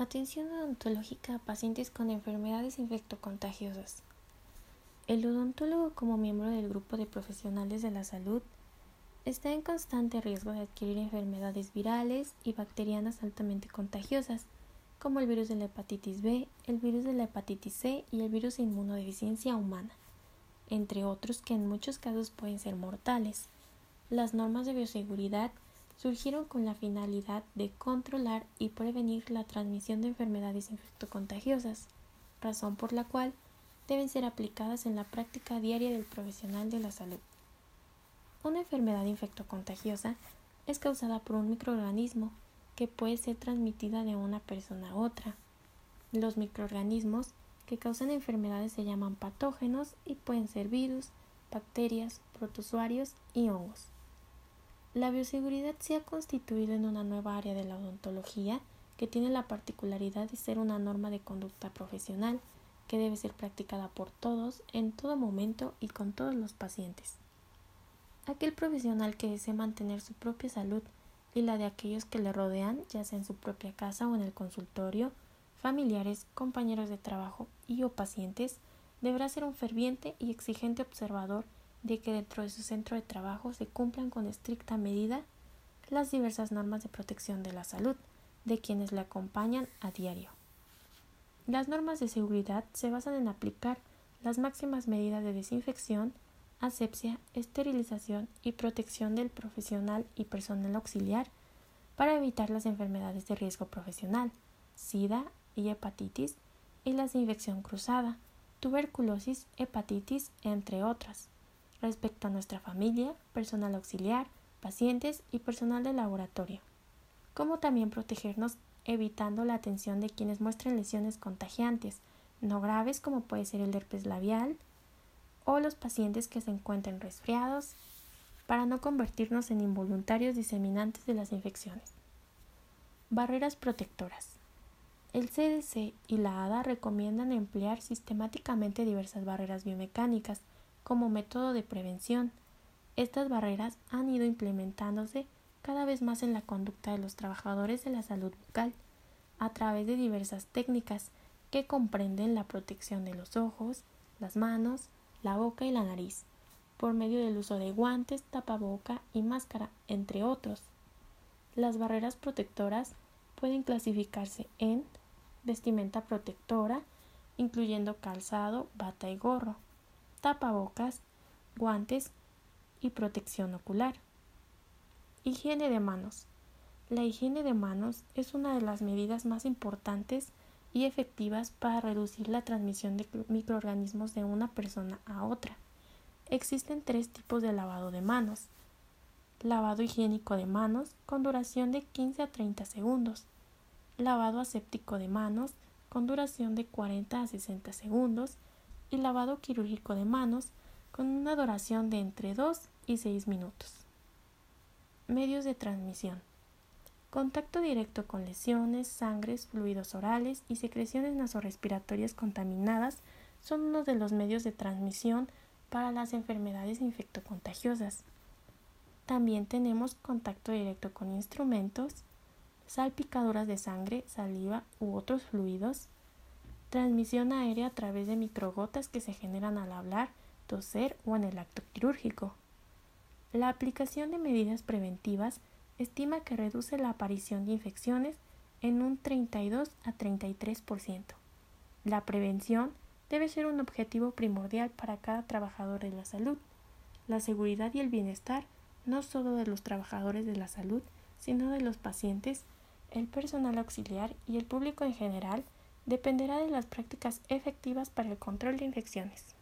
Atención odontológica a pacientes con enfermedades infectocontagiosas. El odontólogo como miembro del grupo de profesionales de la salud está en constante riesgo de adquirir enfermedades virales y bacterianas altamente contagiosas, como el virus de la hepatitis B, el virus de la hepatitis C y el virus de inmunodeficiencia humana, entre otros que en muchos casos pueden ser mortales. Las normas de bioseguridad surgieron con la finalidad de controlar y prevenir la transmisión de enfermedades infectocontagiosas, razón por la cual deben ser aplicadas en la práctica diaria del profesional de la salud. Una enfermedad infectocontagiosa es causada por un microorganismo que puede ser transmitida de una persona a otra. Los microorganismos que causan enfermedades se llaman patógenos y pueden ser virus, bacterias, protozoarios y hongos. La bioseguridad se ha constituido en una nueva área de la odontología que tiene la particularidad de ser una norma de conducta profesional que debe ser practicada por todos, en todo momento y con todos los pacientes. Aquel profesional que desee mantener su propia salud y la de aquellos que le rodean, ya sea en su propia casa o en el consultorio, familiares, compañeros de trabajo y o pacientes, deberá ser un ferviente y exigente observador de que dentro de su centro de trabajo se cumplan con estricta medida las diversas normas de protección de la salud de quienes le acompañan a diario. Las normas de seguridad se basan en aplicar las máximas medidas de desinfección, asepsia, esterilización y protección del profesional y personal auxiliar para evitar las enfermedades de riesgo profesional, SIDA y hepatitis, y las de infección cruzada, tuberculosis, hepatitis, entre otras respecto a nuestra familia, personal auxiliar, pacientes y personal de laboratorio, como también protegernos evitando la atención de quienes muestren lesiones contagiantes, no graves como puede ser el herpes labial, o los pacientes que se encuentren resfriados, para no convertirnos en involuntarios diseminantes de las infecciones. Barreras protectoras. El CDC y la ADA recomiendan emplear sistemáticamente diversas barreras biomecánicas como método de prevención. Estas barreras han ido implementándose cada vez más en la conducta de los trabajadores de la salud bucal a través de diversas técnicas que comprenden la protección de los ojos, las manos, la boca y la nariz, por medio del uso de guantes, tapaboca y máscara, entre otros. Las barreras protectoras pueden clasificarse en vestimenta protectora, incluyendo calzado, bata y gorro, tapabocas, guantes y protección ocular. Higiene de manos. La higiene de manos es una de las medidas más importantes y efectivas para reducir la transmisión de microorganismos de una persona a otra. Existen tres tipos de lavado de manos. Lavado higiénico de manos con duración de 15 a 30 segundos. Lavado aséptico de manos con duración de 40 a 60 segundos y lavado quirúrgico de manos con una duración de entre 2 y 6 minutos. Medios de transmisión. Contacto directo con lesiones, sangres, fluidos orales y secreciones nasorrespiratorias contaminadas son uno de los medios de transmisión para las enfermedades infectocontagiosas. También tenemos contacto directo con instrumentos, salpicaduras de sangre, saliva u otros fluidos, transmisión aérea a través de microgotas que se generan al hablar, toser o en el acto quirúrgico. La aplicación de medidas preventivas estima que reduce la aparición de infecciones en un 32 a 33%. La prevención debe ser un objetivo primordial para cada trabajador de la salud. La seguridad y el bienestar no solo de los trabajadores de la salud, sino de los pacientes, el personal auxiliar y el público en general dependerá de las prácticas efectivas para el control de infecciones.